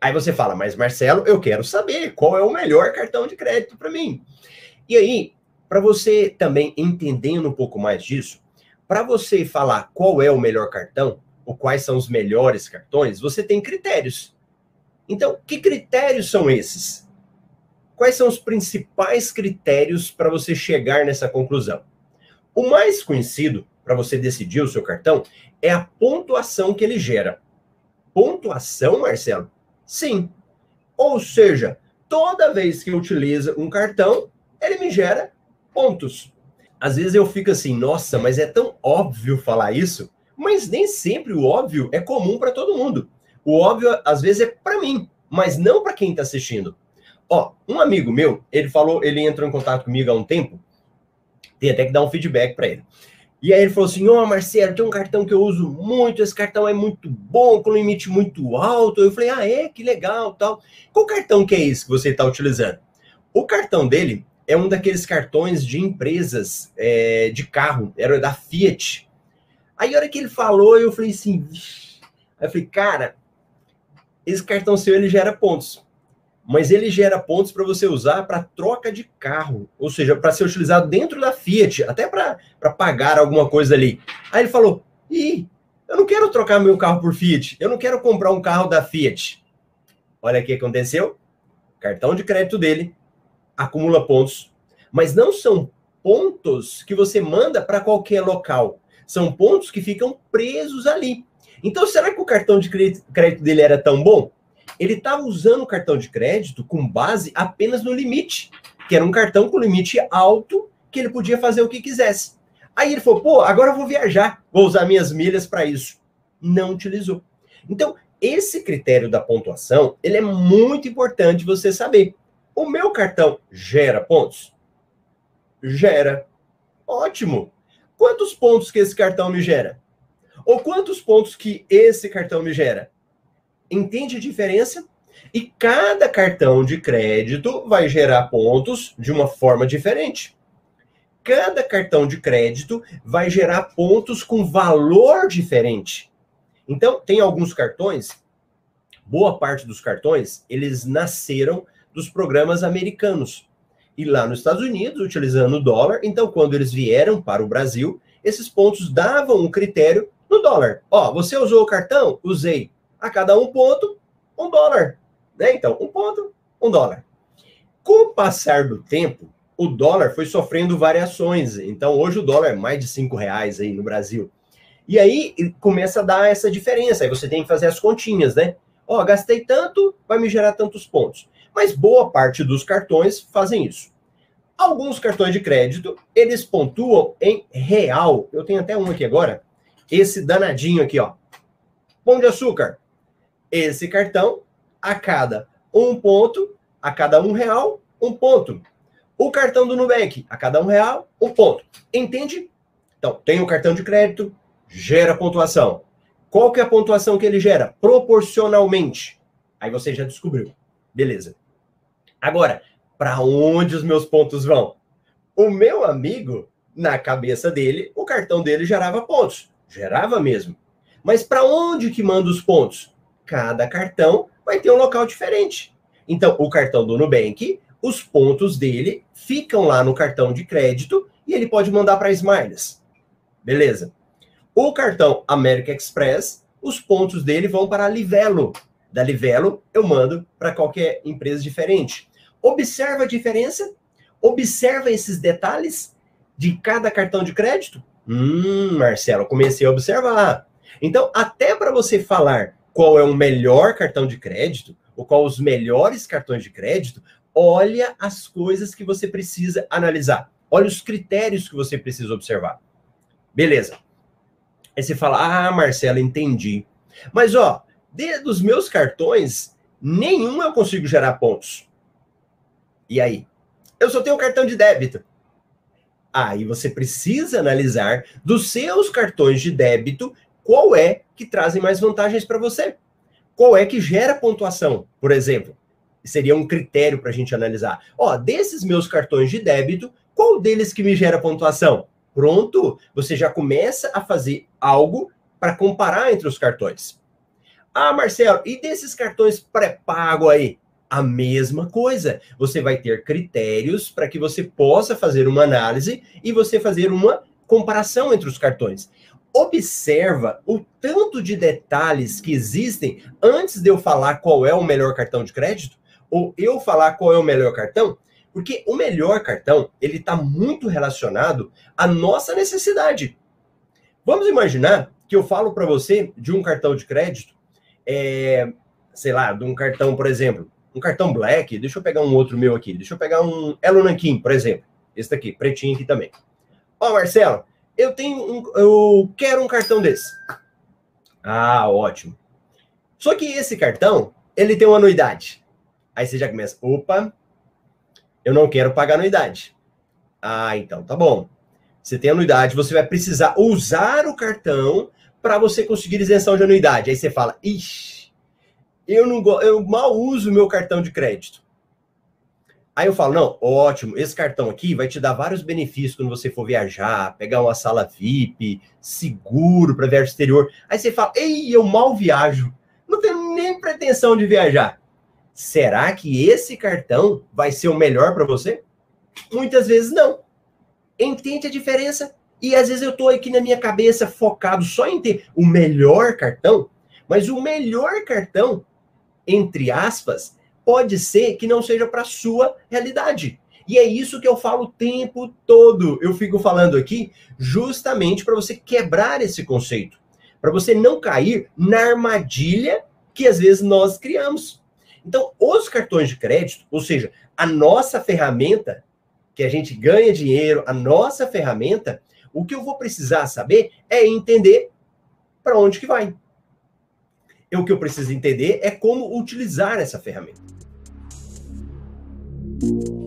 Aí você fala, mas Marcelo, eu quero saber qual é o melhor cartão de crédito para mim. E aí, para você também entendendo um pouco mais disso, para você falar qual é o melhor cartão, ou quais são os melhores cartões, você tem critérios. Então, que critérios são esses? Quais são os principais critérios para você chegar nessa conclusão? O mais conhecido para você decidir o seu cartão é a pontuação que ele gera. Pontuação, Marcelo? Sim. Ou seja, toda vez que eu utilizo um cartão, ele me gera pontos. Às vezes eu fico assim, nossa, mas é tão óbvio falar isso, mas nem sempre o óbvio é comum para todo mundo. O óbvio às vezes é para mim, mas não para quem está assistindo. Ó, um amigo meu, ele falou, ele entrou em contato comigo há um tempo, tem até que dar um feedback para ele. E aí ele falou assim: Ó, oh, Marcelo, tem um cartão que eu uso muito, esse cartão é muito bom, com limite muito alto. Eu falei: Ah, é? Que legal, tal. Qual cartão que é esse que você está utilizando? O cartão dele é um daqueles cartões de empresas é, de carro, era da Fiat. Aí a hora que ele falou, eu falei assim, aí eu falei, cara, esse cartão seu ele gera pontos, mas ele gera pontos para você usar para troca de carro, ou seja, para ser utilizado dentro da Fiat, até para pagar alguma coisa ali. Aí ele falou, ih, eu não quero trocar meu carro por Fiat, eu não quero comprar um carro da Fiat. Olha o que aconteceu, cartão de crédito dele acumula pontos, mas não são pontos que você manda para qualquer local. São pontos que ficam presos ali. Então, será que o cartão de crédito dele era tão bom? Ele estava usando o cartão de crédito com base apenas no limite, que era um cartão com limite alto, que ele podia fazer o que quisesse. Aí ele falou: pô, agora eu vou viajar, vou usar minhas milhas para isso. Não utilizou. Então, esse critério da pontuação, ele é muito importante você saber. O meu cartão gera pontos? Gera. Ótimo. Quantos pontos que esse cartão me gera? Ou quantos pontos que esse cartão me gera? Entende a diferença? E cada cartão de crédito vai gerar pontos de uma forma diferente. Cada cartão de crédito vai gerar pontos com valor diferente. Então, tem alguns cartões, boa parte dos cartões, eles nasceram dos programas americanos. E lá nos Estados Unidos, utilizando o dólar, então quando eles vieram para o Brasil, esses pontos davam um critério no dólar. Ó, você usou o cartão? Usei. A cada um ponto, um dólar. Né? Então, um ponto, um dólar. Com o passar do tempo, o dólar foi sofrendo variações. Então, hoje o dólar é mais de cinco reais aí no Brasil. E aí começa a dar essa diferença. Aí você tem que fazer as continhas, né? Ó, gastei tanto, vai me gerar tantos pontos mas boa parte dos cartões fazem isso. Alguns cartões de crédito, eles pontuam em real. Eu tenho até um aqui agora. Esse danadinho aqui, ó. Pão de açúcar. Esse cartão, a cada um ponto, a cada um real, um ponto. O cartão do Nubank, a cada um real, um ponto. Entende? Então, tem o cartão de crédito, gera pontuação. Qual que é a pontuação que ele gera? Proporcionalmente. Aí você já descobriu. Beleza. Agora, para onde os meus pontos vão? O meu amigo, na cabeça dele, o cartão dele gerava pontos. Gerava mesmo. Mas para onde que manda os pontos? Cada cartão vai ter um local diferente. Então, o cartão do Nubank, os pontos dele ficam lá no cartão de crédito e ele pode mandar para Smiles. Beleza. O cartão American Express, os pontos dele vão para a Livelo. Da Livelo, eu mando para qualquer empresa diferente. Observa a diferença? Observa esses detalhes de cada cartão de crédito? Hum, Marcelo, comecei a observar. Então, até para você falar qual é o melhor cartão de crédito, ou qual os melhores cartões de crédito, olha as coisas que você precisa analisar. Olha os critérios que você precisa observar. Beleza. Aí você fala: "Ah, Marcelo, entendi". Mas ó, dos meus cartões, nenhum eu consigo gerar pontos. E aí? Eu só tenho cartão de débito. Aí você precisa analisar dos seus cartões de débito qual é que trazem mais vantagens para você. Qual é que gera pontuação, por exemplo? Seria um critério para a gente analisar. Ó, desses meus cartões de débito, qual deles que me gera pontuação? Pronto, você já começa a fazer algo para comparar entre os cartões. Ah, Marcelo, e desses cartões pré-pago aí? A mesma coisa. Você vai ter critérios para que você possa fazer uma análise e você fazer uma comparação entre os cartões. Observa o tanto de detalhes que existem antes de eu falar qual é o melhor cartão de crédito ou eu falar qual é o melhor cartão, porque o melhor cartão ele está muito relacionado à nossa necessidade. Vamos imaginar que eu falo para você de um cartão de crédito, é, sei lá, de um cartão, por exemplo, um cartão Black, deixa eu pegar um outro meu aqui, deixa eu pegar um Elo Nankin, por exemplo, esse daqui, pretinho aqui também. Ó, Marcelo, eu tenho um, eu quero um cartão desse. Ah, ótimo. Só que esse cartão, ele tem uma anuidade. Aí você já começa, opa, eu não quero pagar anuidade. Ah, então tá bom. Você tem anuidade, você vai precisar usar o cartão para você conseguir isenção de anuidade. Aí você fala, ixi, eu não eu mal uso o meu cartão de crédito. Aí eu falo, não, ótimo, esse cartão aqui vai te dar vários benefícios quando você for viajar, pegar uma sala VIP, seguro para viajar exterior. Aí você fala, ei, eu mal viajo, não tenho nem pretensão de viajar. Será que esse cartão vai ser o melhor para você? Muitas vezes não. Entende a diferença? E às vezes eu estou aqui na minha cabeça focado só em ter o melhor cartão, mas o melhor cartão, entre aspas, pode ser que não seja para sua realidade. E é isso que eu falo o tempo todo. Eu fico falando aqui justamente para você quebrar esse conceito, para você não cair na armadilha que às vezes nós criamos. Então, os cartões de crédito, ou seja, a nossa ferramenta que a gente ganha dinheiro, a nossa ferramenta, o que eu vou precisar saber é entender para onde que vai. E o que eu preciso entender é como utilizar essa ferramenta. Thank you